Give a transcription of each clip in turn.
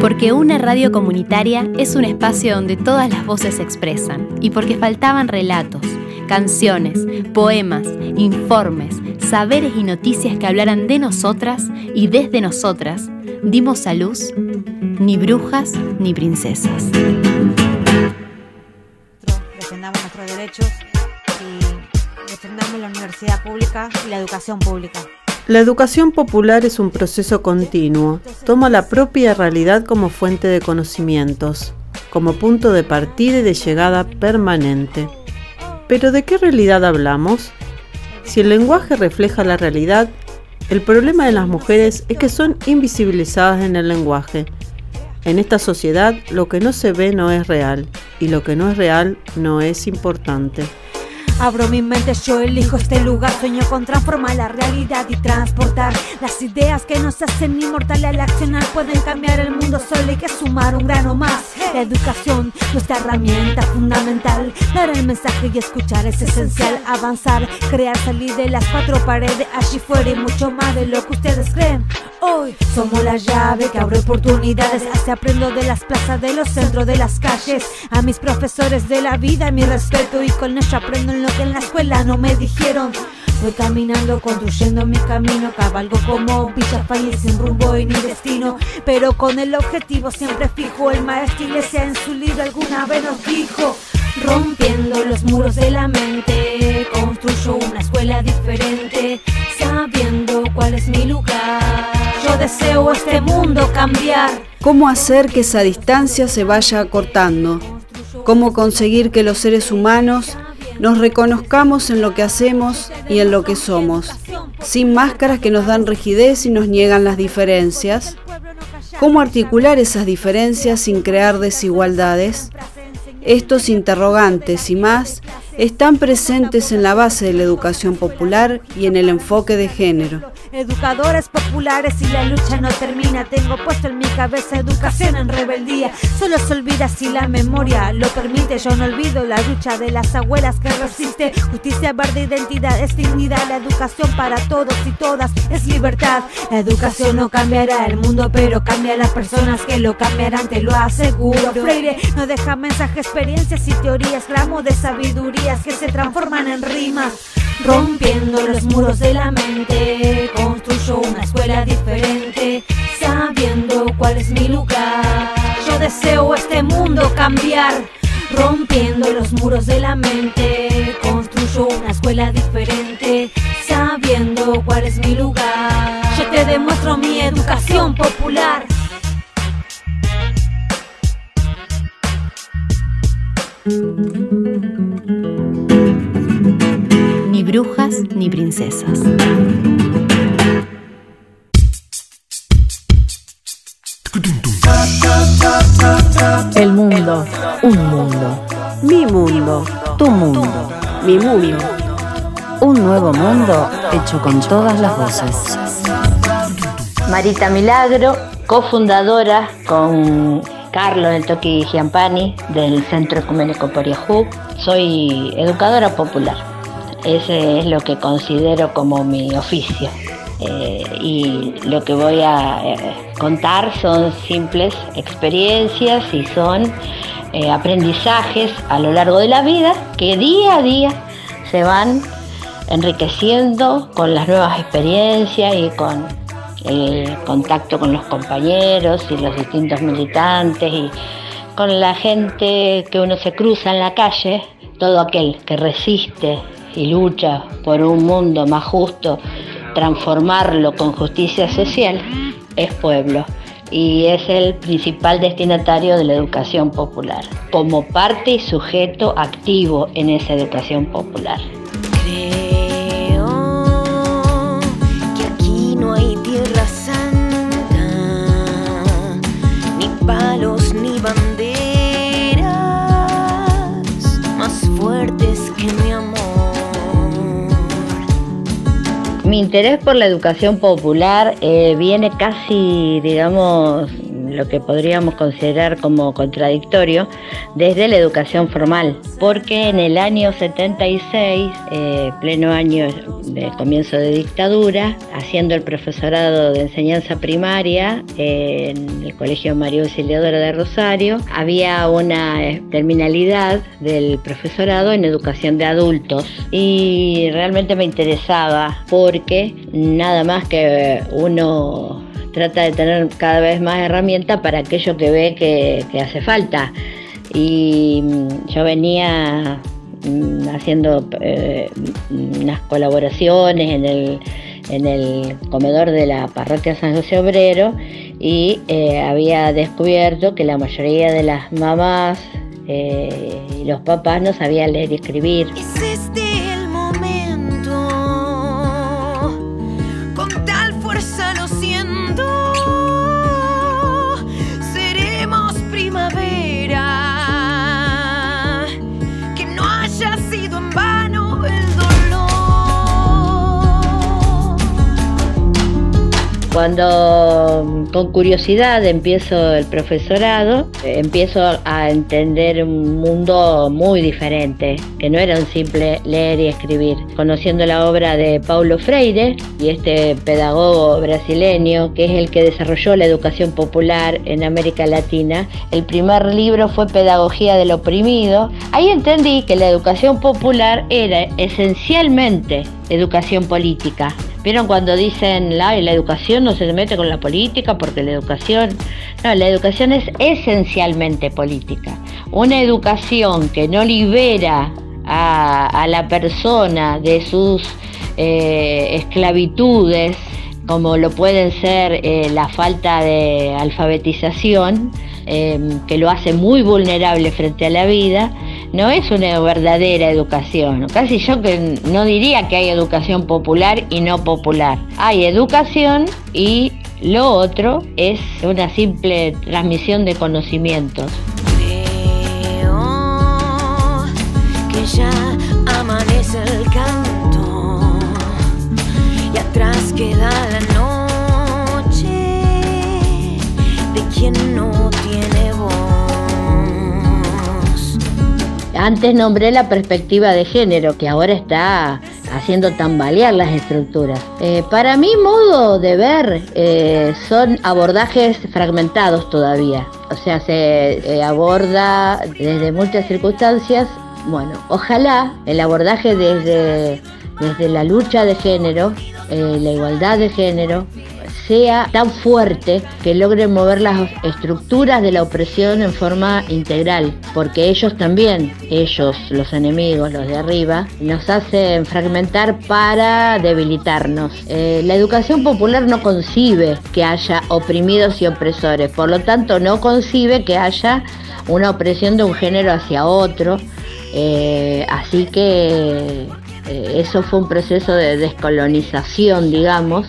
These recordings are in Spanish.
Porque una radio comunitaria es un espacio donde todas las voces se expresan y porque faltaban relatos, canciones, poemas, informes, saberes y noticias que hablaran de nosotras y desde nosotras, dimos a luz ni brujas ni princesas. Defendamos nuestros derechos y defendamos la universidad pública y la educación pública. La educación popular es un proceso continuo. Toma la propia realidad como fuente de conocimientos, como punto de partida y de llegada permanente. Pero ¿de qué realidad hablamos? Si el lenguaje refleja la realidad, el problema de las mujeres es que son invisibilizadas en el lenguaje. En esta sociedad lo que no se ve no es real y lo que no es real no es importante. Abro mi mente, yo elijo este lugar. Sueño con transformar la realidad y transportar las ideas que nos hacen inmortales al accionar. Pueden cambiar el mundo, solo hay que sumar un grano más. La educación, nuestra herramienta fundamental. Dar el mensaje y escuchar es esencial. Avanzar, crear, salir de las cuatro paredes, allí fuera y mucho más de lo que ustedes creen. Hoy somos la llave que abre oportunidades. Así aprendo de las plazas, de los centros, de las calles. A mis profesores de la vida, mi respeto. Y con ello aprendo en lo que en la escuela no me dijeron. Voy caminando, construyendo mi camino. Cabalgo como Villa País sin rumbo y ni destino. Pero con el objetivo siempre fijo. El maestro Iglesia en su libro alguna vez nos dijo. Rompiendo los muros de la mente. Construyo una escuela diferente. Sabiendo cuál es mi lugar. Yo deseo este mundo cambiar. ¿Cómo hacer que esa distancia se vaya acortando? ¿Cómo conseguir que los seres humanos nos reconozcamos en lo que hacemos y en lo que somos, sin máscaras que nos dan rigidez y nos niegan las diferencias? ¿Cómo articular esas diferencias sin crear desigualdades? Estos interrogantes y más están presentes en la base de la educación popular y en el enfoque de género educadores populares y la lucha no termina. Tengo puesto en mi cabeza educación en rebeldía. Solo se olvida si la memoria lo permite. Yo no olvido la lucha de las abuelas que resiste. Justicia verde, identidad es dignidad. La educación para todos y todas es libertad. La educación no cambiará el mundo, pero cambia a las personas que lo cambiarán, te lo aseguro. Freire no deja mensajes, experiencias y teorías, gramos de sabidurías que se transforman en rimas rompiendo los muros de la mente. Construyo una escuela diferente, sabiendo cuál es mi lugar. Yo deseo este mundo cambiar, rompiendo los muros de la mente. Construyo una escuela diferente, sabiendo cuál es mi lugar. Yo te demuestro mi educación popular. Brujas ni princesas. El mundo, un mundo. Mi mundo, tu mundo. Mi mundo. Un nuevo mundo hecho con todas las voces. Marita Milagro, cofundadora con Carlos del Toki Giampani del Centro Ecuménico Poriajú. Soy educadora popular. Ese es lo que considero como mi oficio. Eh, y lo que voy a eh, contar son simples experiencias y son eh, aprendizajes a lo largo de la vida que día a día se van enriqueciendo con las nuevas experiencias y con el contacto con los compañeros y los distintos militantes y con la gente que uno se cruza en la calle, todo aquel que resiste y lucha por un mundo más justo, transformarlo con justicia social, es pueblo y es el principal destinatario de la educación popular, como parte y sujeto activo en esa educación popular. Creo que aquí no hay tierra santa, ni palos ni banderas interés por la educación popular eh, viene casi, digamos, lo que podríamos considerar como contradictorio desde la educación formal, porque en el año 76, eh, pleno año de comienzo de dictadura, haciendo el profesorado de enseñanza primaria en el Colegio María Auxiliadora de Rosario, había una terminalidad del profesorado en educación de adultos. Y realmente me interesaba porque nada más que uno trata de tener cada vez más herramientas para aquello que ve que, hace falta. Y mm, yo venía mm, haciendo eh, unas colaboraciones en el, en el comedor de la parroquia San José Obrero y eh, había descubierto que la mayoría de las mamás eh, y los papás no sabían leer y escribir. Cuando con curiosidad empiezo el profesorado, empiezo a entender un mundo muy diferente, que no era un simple leer y escribir. Conociendo la obra de Paulo Freire y este pedagogo brasileño, que es el que desarrolló la educación popular en América Latina, el primer libro fue Pedagogía del Oprimido. Ahí entendí que la educación popular era esencialmente educación política ¿Vieron cuando dicen la, la educación no se mete con la política porque la educación... No, la educación es esencialmente política. Una educación que no libera a, la persona de sus eh, esclavitudes, como lo pueden ser eh, la falta de alfabetización, eh, que lo hace muy vulnerable frente a la vida, no es una verdadera educación. Casi yo que no diría que hay educación popular y no popular. Hay educación y lo otro es una simple transmisión de conocimientos. que ya amanece el canto y atrás queda la Antes nombré la perspectiva de género, que ahora está haciendo tambalear las estructuras. Eh, para mi modo de ver, eh, son abordajes fragmentados todavía. O sea, se eh, aborda desde muchas circunstancias. Bueno, ojalá el abordaje desde, desde la lucha de género, la igualdad de género, sea tan fuerte que logre mover las estructuras de la opresión en forma integral, porque ellos también, ellos, los enemigos, los de arriba, nos hacen fragmentar para debilitarnos. Eh, la educación popular no concibe que haya oprimidos y opresores, por lo tanto no concibe que haya una opresión de un género hacia otro, eh, así que eh, eso fue un proceso de descolonización, digamos,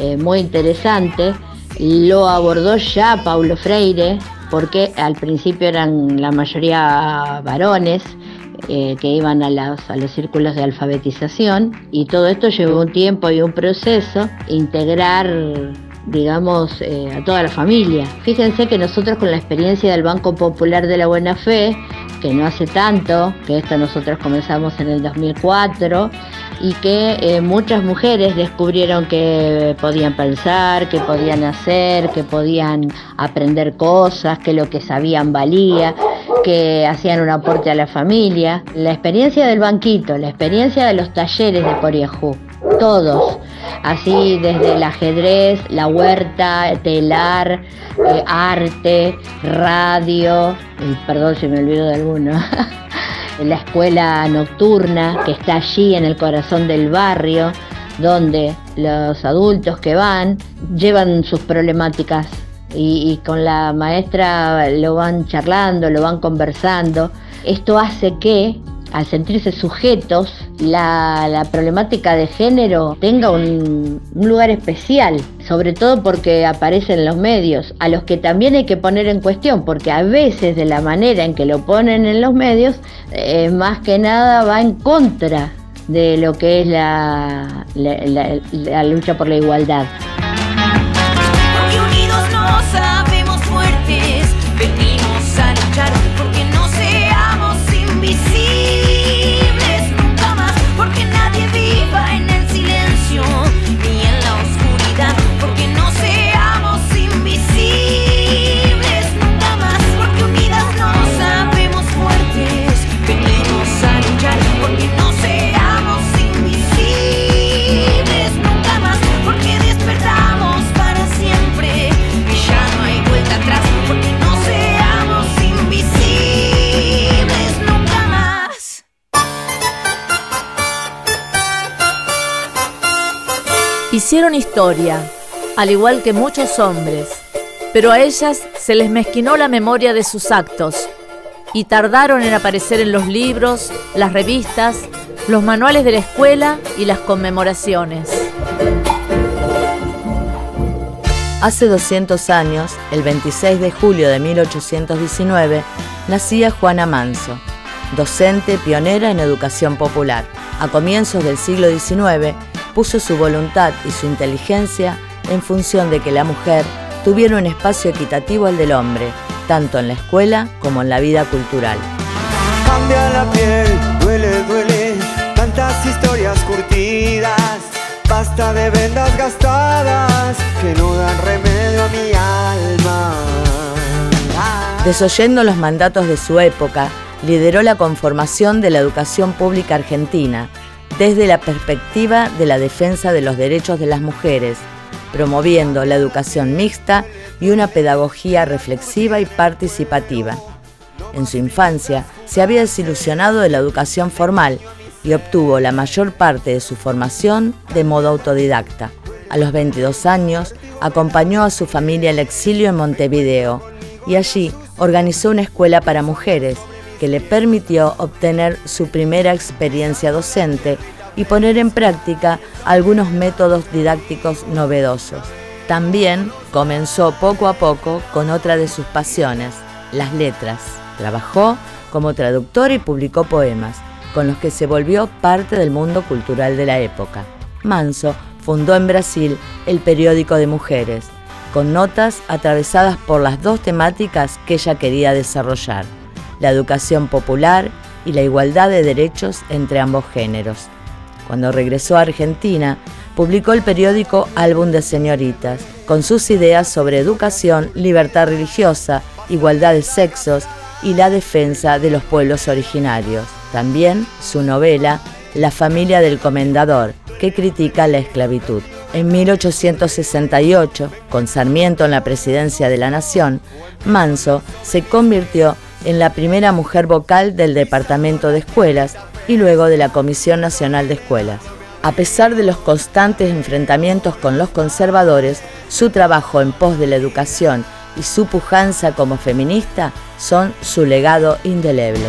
eh, muy interesante. Lo abordó ya Paulo Freire, porque al principio eran la mayoría varones eh, que iban a los, a los círculos de alfabetización y todo esto llevó un tiempo y un proceso integrar digamos, eh, a toda la familia. Fíjense que nosotros con la experiencia del Banco Popular de la Buena Fe, que no hace tanto, que esto nosotros comenzamos en el 2004, y que eh, muchas mujeres descubrieron que podían pensar, que podían hacer, que podían aprender cosas, que lo que sabían valía, que hacían un aporte a la familia. La experiencia del banquito, la experiencia de los talleres de Poriajú, todos, así desde el ajedrez, la huerta, telar, eh, arte, radio, perdón si me olvido de alguno. la escuela nocturna que está allí en el corazón del barrio, donde los adultos que van llevan sus problemáticas y, con la maestra lo van charlando, lo van conversando. Esto hace que al sentirse sujetos, la, problemática de género tenga un, lugar especial, sobre todo porque aparece en los medios, a los que también hay que poner en cuestión, porque a veces de la manera en que lo ponen en los medios, eh, más que nada va en contra de lo que es la, lucha por la igualdad. unidos no sabemos fuertes. Venimos a luchar Hicieron historia, al igual que muchos hombres, pero a ellas se les mezquinó la memoria de sus actos y tardaron en aparecer en los libros, las revistas, los manuales de la escuela y las conmemoraciones. Hace 200 años, el 26 de julio de 1819, nacía Juana Manso, docente pionera en educación popular. A comienzos del siglo XIX, puso su voluntad y su inteligencia en función de que la mujer tuviera un espacio equitativo al del hombre, tanto en la escuela como en la vida cultural. Cambia la piel, duele, duele, tantas historias curtidas, basta de vendas gastadas que no dan remedio a mi alma. Ah. Desoyendo los mandatos de su época, lideró la conformación de la educación pública argentina desde la perspectiva de la defensa de los derechos de las mujeres, promoviendo la educación mixta y una pedagogía reflexiva y participativa. En su infancia se había desilusionado de la educación formal y obtuvo la mayor parte de su formación de modo autodidacta. A los 22 años acompañó a su familia al exilio en Montevideo y allí organizó una escuela para mujeres que le permitió obtener su primera experiencia docente y poner en práctica algunos métodos didácticos novedosos. También comenzó poco a poco con otra de sus pasiones, las letras. Trabajó como traductor y publicó poemas, con los que se volvió parte del mundo cultural de la época. Manso fundó en Brasil el periódico de mujeres, con notas atravesadas por las dos temáticas que ella quería desarrollar, la educación popular y la igualdad de derechos entre ambos géneros. Cuando regresó a Argentina, publicó el periódico Álbum de Señoritas, con sus ideas sobre educación, libertad religiosa, igualdad de sexos y la defensa de los pueblos originarios. También su novela La familia del comendador, que critica la esclavitud. En 1868, con Sarmiento en la presidencia de la Nación, Manso se convirtió en la primera mujer vocal del Departamento de Escuelas y luego de la Comisión Nacional de Escuelas. A pesar de los constantes enfrentamientos con los conservadores, su trabajo en pos de la educación y su pujanza como feminista son su legado indeleble.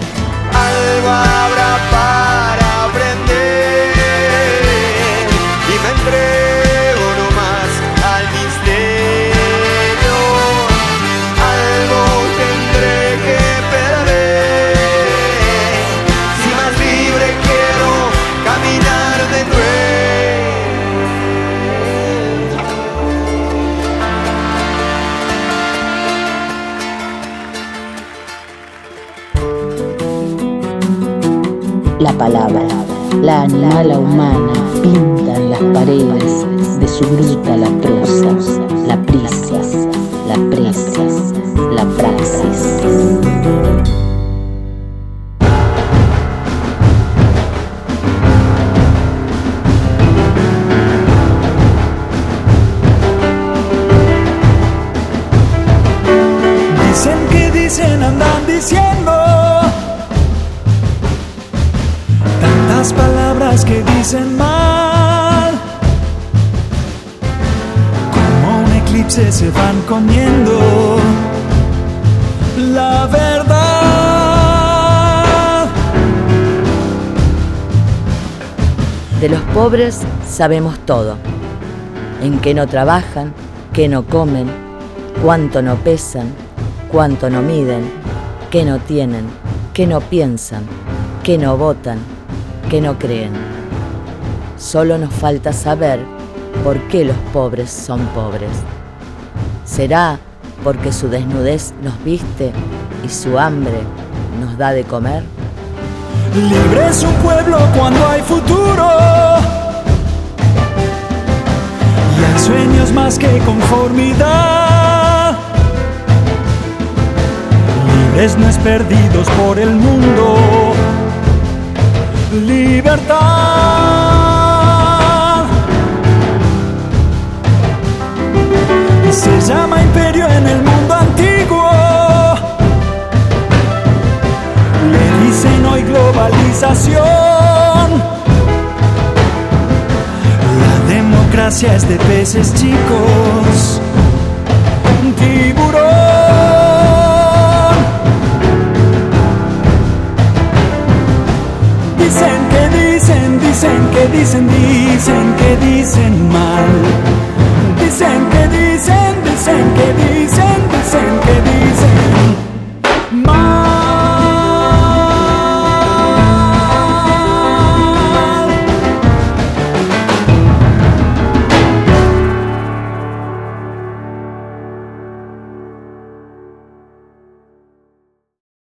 La palabra, la animala humana pinta en las paredes de su bruta la prosa, la prisa, la presa, la praxis. Dicen que dicen, andan diciendo tantas palabras que dicen mal. Como un eclipse se van comiendo la verdad. De los pobres sabemos todo. En qué no trabajan, qué no comen, cuánto no pesan, cuánto no miden, qué no tienen, qué no piensan, qué no votan, qué no creen. Solo nos falta saber por qué los pobres son pobres. ¿Será porque su desnudez nos viste y su hambre nos da de comer. Libre es un pueblo cuando hay futuro. Y hay sueños más que conformidad. Libres no es perdidos por el mundo. Libertad. Se llama imperio en el mundo antiguo. Le dicen hoy globalización. La democracia es de peces chicos. Un tiburón. Dicen, dicen que dicen, dicen que dicen mal. Dicen que dicen, dicen que dicen,